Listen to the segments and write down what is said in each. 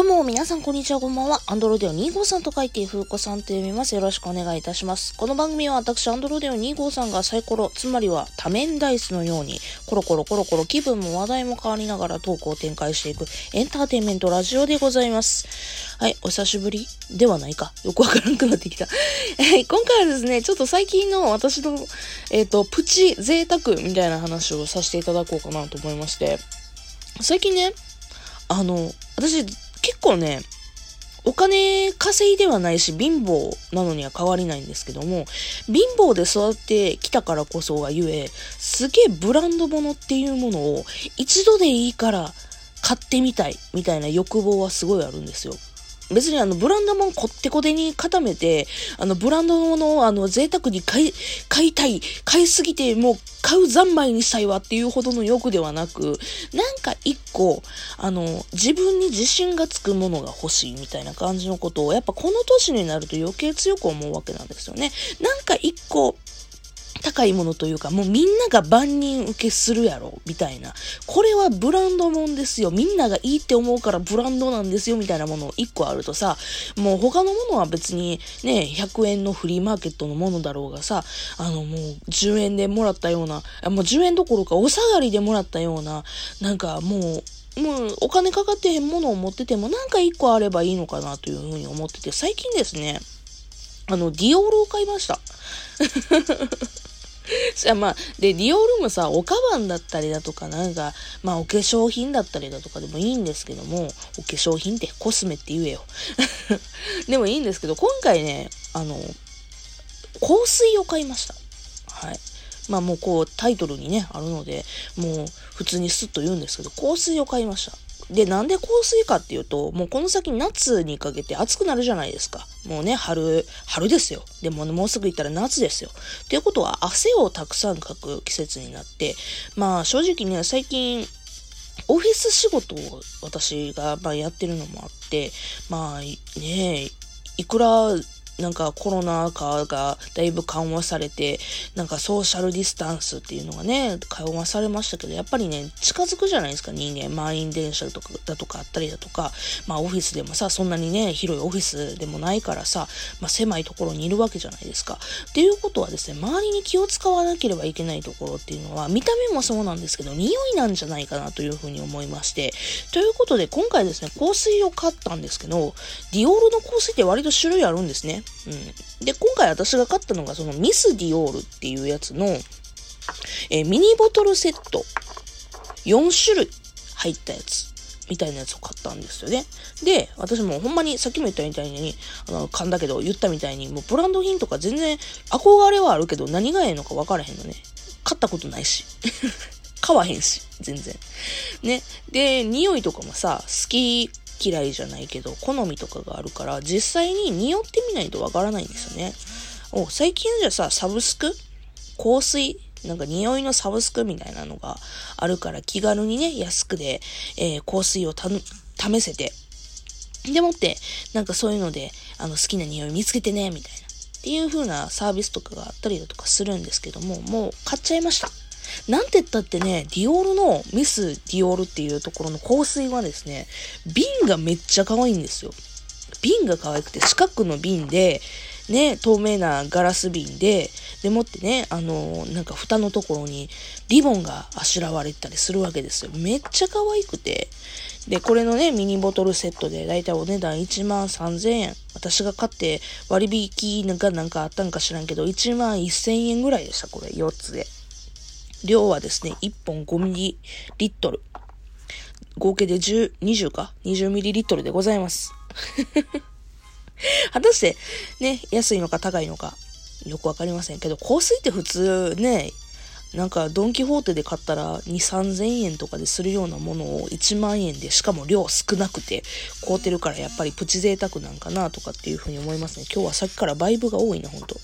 どうも、皆さん、こんにちは、こんばんは。アンドロデオ2号さんと書いて、ふうこさんと読みます。よろしくお願いいたします。この番組は、私、アンドロデオ2号さんがサイコロ、つまりは多面ダイスのように、コロコロコロコロ気分も話題も変わりながらトークを展開していく、エンターテインメントラジオでございます。はい、お久しぶりではないか。よくわからなくなってきた。え、今回はですね、ちょっと最近の私の、えっ、ー、と、プチ贅沢みたいな話をさせていただこうかなと思いまして、最近ね、あの、私、結構ね、お金稼いではないし貧乏なのには変わりないんですけども、貧乏で育ってきたからこそがゆえ、すげえブランド物っていうものを一度でいいから買ってみたいみたいな欲望はすごいあるんですよ。別にあの、ブランドもこってこてに固めて、あの、ブランドものをあの、贅沢に買い、買いたい、買いすぎてもう買う三昧にしたいわっていうほどの欲ではなく、なんか一個、あの、自分に自信がつくものが欲しいみたいな感じのことを、やっぱこの年になると余計強く思うわけなんですよね。なんか一個、高いものというか、もうみんなが万人受けするやろ、みたいな。これはブランドもんですよ。みんながいいって思うからブランドなんですよ、みたいなものを1個あるとさ、もう他のものは別にね、100円のフリーマーケットのものだろうがさ、あのもう10円でもらったような、もう10円どころかお下がりでもらったような、なんかもう、もうお金かかってへんものを持っててもなんか1個あればいいのかなというふうに思ってて、最近ですね、あの、ディオールを買いました。じゃあまあ、で、ディオールもさ、おかばんだったりだとか、なんか、まあお化粧品だったりだとかでもいいんですけども、お化粧品ってコスメって言えよ。でもいいんですけど、今回ね、あの、香水を買いました。はい。まあもうこうタイトルにね、あるので、もう普通にスッと言うんですけど、香水を買いました。で、なんで香水かっていうと、もうこの先夏にかけて暑くなるじゃないですか。もうね、春、春ですよ。でも、もうすぐ行ったら夏ですよ。っていうことは、汗をたくさんかく季節になって、まあ正直ね、最近、オフィス仕事を私がまあやってるのもあって、まあね、いくらなんかコロナ禍がだいぶ緩和されて、なんかソーシャルディスタンスっていうのがね、緩和されましたけど、やっぱりね、近づくじゃないですか、人間。満員電車とかだとかあったりだとか、まあオフィスでもさ、そんなにね、広いオフィスでもないからさ、まあ狭いところにいるわけじゃないですか。っていうことはですね、周りに気を使わなければいけないところっていうのは、見た目もそうなんですけど、匂いなんじゃないかなというふうに思いまして、ということで、今回ですね、香水を買ったんですけど、ディオールの香水って割と種類あるんですね。うん。で、今回私が買ったのが、そのミスディオールっていうやつの、えー、ミニボトルセット。4種類入ったやつ。みたいなやつを買ったんですよね。で、私もほんまにさっきも言ったみたいに、あの、噛んだけど言ったみたいに、もうブランド品とか全然憧れはあるけど何がええのか分からへんのね。買ったことないし。買わへんし、全然。ね。で、匂いとかもさ、好き嫌いじゃないけど、好みとかがあるから、実際に匂ってみないとわからないんですよね。お、最近じゃさ、サブスク？香水？なんか匂いのサブスクみたいなのがあるから気軽にね、安くで、えー、香水を試せて、でもって、なんかそういうので、あの好きな匂い見つけてね、みたいな。っていう風なサービスとかがあったりだとかするんですけども、もう買っちゃいました。なんて言ったってね、ディオールのミスディオールっていうところの香水はですね、瓶がめっちゃ可愛いんですよ。瓶が可愛くて、四角の瓶で、ね、透明なガラス瓶で、でもってね、あのなんか蓋のところにリボンがあしらわれてたりするわけですよ。めっちゃ可愛くて。で、これのね、ミニボトルセットで、だいたいお値段1万3000円。私が買って割引がなんかあったんか知らんけど、1万1000円ぐらいでした、これ、4つで。量はですね、1本5ミリリットル。合計で10、20か ?20 ミリリットルでございます。果たして、ね、安いのか高いのか、よくわかりませんけど、香水って普通ね、なんかドンキホーテで買ったら2、3000円とかでするようなものを1万円で、しかも量少なくて買うてるからやっぱりプチ贅沢なんかなとかっていうふうに思いますね。今日はさっきからバイブが多いな、ほんと。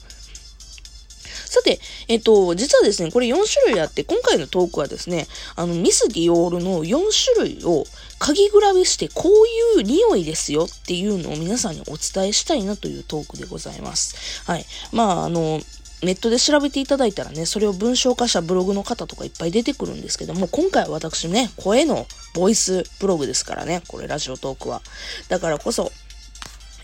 さて、えっと、実はですね、これ4種類あって、今回のトークはですね、あの、ミスディオールの4種類を嗅ぎ比べして、こういう匂いですよっていうのを皆さんにお伝えしたいなというトークでございます。はい。まあ、あの、ネットで調べていただいたらね、それを文章化したブログの方とかいっぱい出てくるんですけども、今回は私ね、声のボイスブログですからね、これラジオトークは。だからこそ、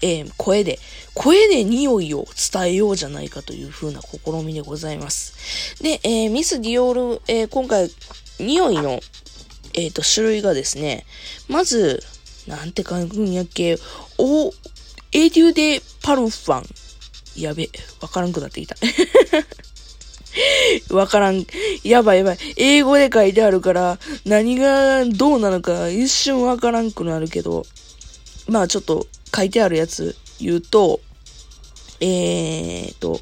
えー、声で、声で匂いを伝えようじゃないかという風な試みでございます。で、えー、ミス・ディオール、えー、今回、匂いの、えっ、と、種類がですね、まず、なんて書くんやっけ、お、エデュデ・パルファン。やべ、わからんくなってきた。わからん。やばいやばい。英語で書いてあるから、何がどうなのか一瞬わからんくなるけど、まあちょっと書いてあるやつ言うと、えーと、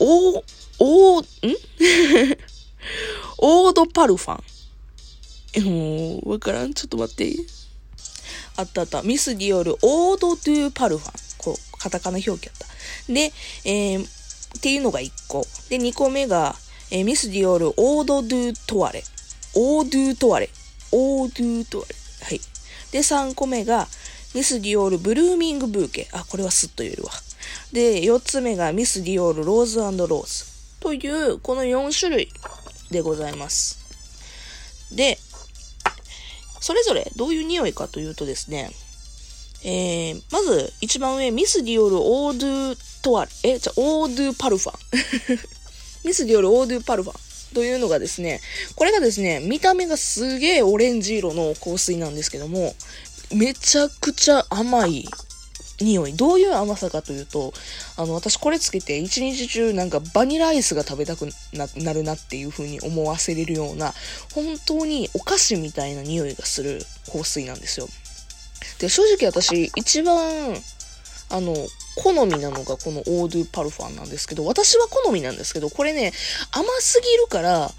お、お、ん？オードパルファン。えもう、わからん。ちょっと待って。あったあった。ミスディオル、オードドゥパルファン。こう、カタカナ表記やった。で、えー、っていうのが1個。で、2個目が、えー、ミスディオール、オードドゥトワレ。オードゥトワレ。オードゥトワレ。はい。で、3個目が、ミスディオール、ブルーミングブーケ。あ、これはスッと言えるわ。で、4つ目が、ミスディオール、ローズローズ。という、この4種類でございます。で、それぞれどういう匂いかというとですね、えー、まず、一番上、ミスディオールオードゥトワルえ、じゃ、オードゥパルファン。ミスディオールオードゥパルファン。というのがですね、これがですね、見た目がすげえオレンジ色の香水なんですけども、めちゃくちゃ甘い匂い。どういう甘さかというと、あの、私これつけて一日中なんかバニラアイスが食べたくなるなっていう風に思わせれるような、本当にお菓子みたいな匂いがする香水なんですよ。で、正直私、一番、あの、好みなのがこのオードゥパルファンなんですけど、私は好みなんですけど、これね、甘すぎるから、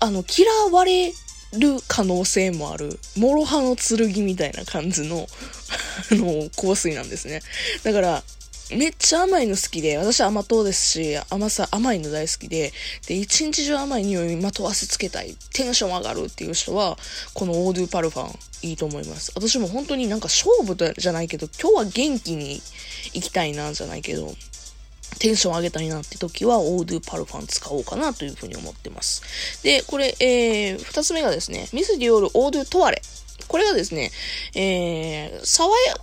あの、嫌われる可能性もある、諸刃の剣みたいな感じの あの、香水なんですね。だから、めっちゃ甘いの好きで、私甘党ですし、甘さ、甘いの大好きで、で、一日中甘い匂いにまとわせつけたい、テンション上がるっていう人は、このオードゥパルファンいいと思います。私も本当になんか勝負じゃないけど、今日は元気に行きたいな、じゃないけど、テンション上げたいなって時は、オードゥパルファン使おうかなというふうに思ってます。で、これ、えー、二つ目がですね、ミスディオールオードゥトワレ。これがですね、えー、爽や、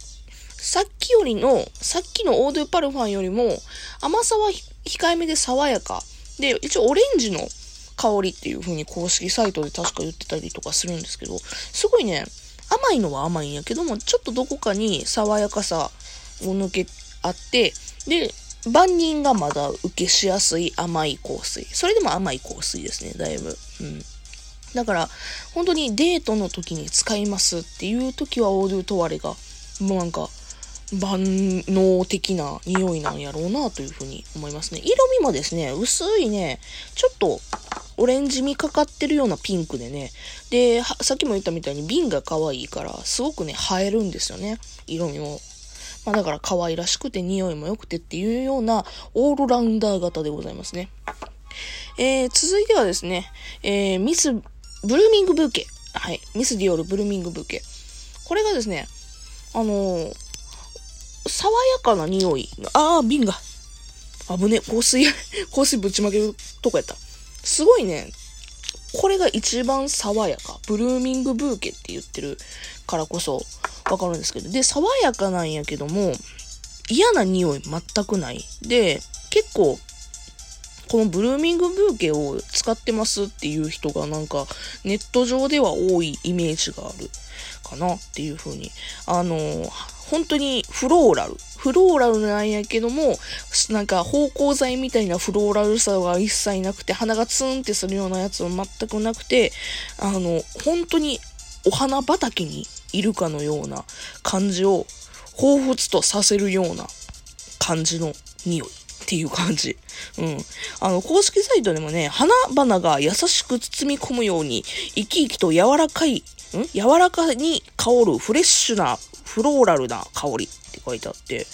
さっきよりの、さっきのオードゥパルファンよりも甘さは控えめで爽やか。で、一応オレンジの香りっていう風に公式サイトで確か言ってたりとかするんですけど、すごいね、甘いのは甘いんやけども、ちょっとどこかに爽やかさを抜けあって、で、万人がまだ受けしやすい甘い香水。それでも甘い香水ですね、だいぶ。うん。だから、本当にデートの時に使いますっていう時はオードゥトワレが、もうなんか、万能的な匂いなんやろうなというふうに思いますね。色味もですね、薄いね、ちょっとオレンジ味かかってるようなピンクでね、で、さっきも言ったみたいに瓶が可愛いから、すごくね、映えるんですよね。色味も。まあだから可愛らしくて匂いも良くてっていうようなオールラウンダー型でございますね。えー、続いてはですね、えー、ミス、ブルーミングブーケ。はい。ミスディオールブルーミングブーケ。これがですね、あのー爽やかな匂い。ああ、瓶が。危ね、香水、香水ぶちまけるとこやった。すごいね、これが一番爽やか。ブルーミングブーケって言ってるからこそわかるんですけど。で、爽やかなんやけども、嫌な匂い全くない。で、結構、このブルーミングブーケを使ってますっていう人がなんかネット上では多いイメージがあるかなっていう風に。あの本当にフローラル。フローラルなんやけども、なんか芳香剤みたいなフローラルさが一切なくて、鼻がツンってするようなやつは全くなくて、あの、本当にお花畑にいるかのような感じを彷彿とさせるような感じの匂いっていう感じ。うん。あの、公式サイトでもね、花々が優しく包み込むように、生き生きと柔らかい、ん？柔らかに香るフレッシュなフローラルな香りって書いてあって、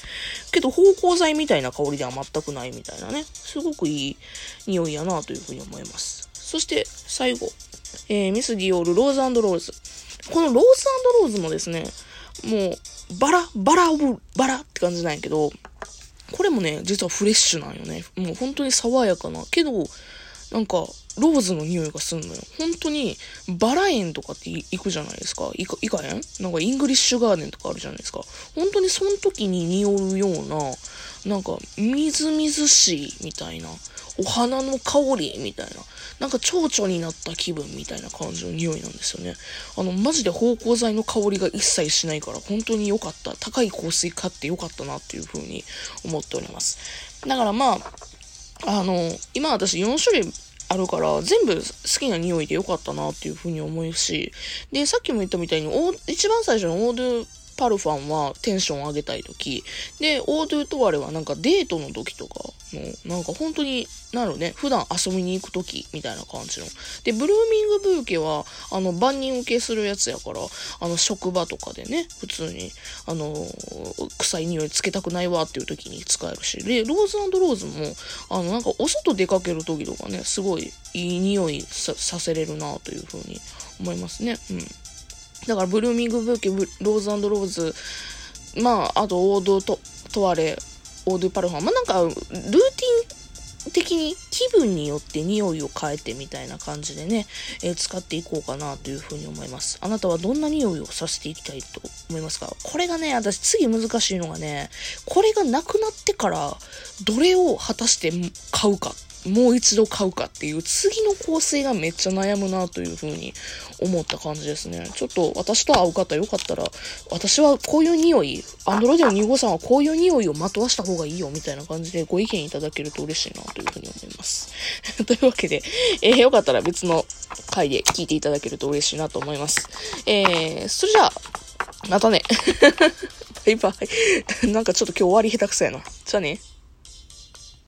けど芳香剤みたいな香りでは全くないみたいなね、すごくいい匂いやなというふうに思います。そして最後、えー、ミスディオールローズローズ。このローズローズもですね、もう、バラ、バラ of、バラって感じなんやけど、これもね、実はフレッシュなんよね。もう本当に爽やかな。けど、なんか、ローズの匂いがすんのよ。本当に、バラ園とかって行くじゃないですか。行か、行かへん？なんか、イングリッシュガーデンとかあるじゃないですか。本当にその時に匂うような、なんか、みずみずしいみたいな、お花の香りみたいな、なんか蝶々になった気分みたいな感じの匂いなんですよね。あの、マジで芳香剤の香りが一切しないから、本当に良かった。高い香水買って良かったなっていう風に思っております。だからまあ、あの、今私4種類あるから、全部好きな匂いでよかったなっていうふうに思うし、で、さっきも言ったみたいに、一番最初のオードゥパルファンはテンション上げたい時、で、オードゥトワレはなんかデートの時とかの、なんか本当に、なるね、普段遊びに行く時みたいな感じの。で、ブルーミングブーケは、あの、万人受けするやつやから、あの、職場とかでね、普通に、あの、臭い匂いつけたくないわっていう時に使えるし、で、ローズローズも、あの、なんかお外出かける時とかね、すごいいい匂いさせれるなというふうに思いますね。うん。だからブルーミングブーケ、ローズローズ、まあ、あとオードと、トワレ、オードパルファン。まあなんか、ルーティン的に気分によって匂いを変えてみたいな感じでね、えー、使っていこうかなというふうに思います。あなたはどんな匂いをさせていきたいと思いますか？これがね、私次難しいのがね、これがなくなってからどれを果たして買うかもう一度買うかっていう次の構成がめっちゃ悩むなというふうに思った感じですね。ちょっと私と会う方よかったら、私はこういう匂い、アンドロデオ2号さんはこういう匂いをまとわした方がいいよみたいな感じでご意見いただけると嬉しいなというふうに思います。というわけで、えー、よかったら別の回で聞いていただけると嬉しいなと思います。えー、それじゃあ、またね。バイバイ。なんかちょっと今日終わり下手くそやな。じゃあね。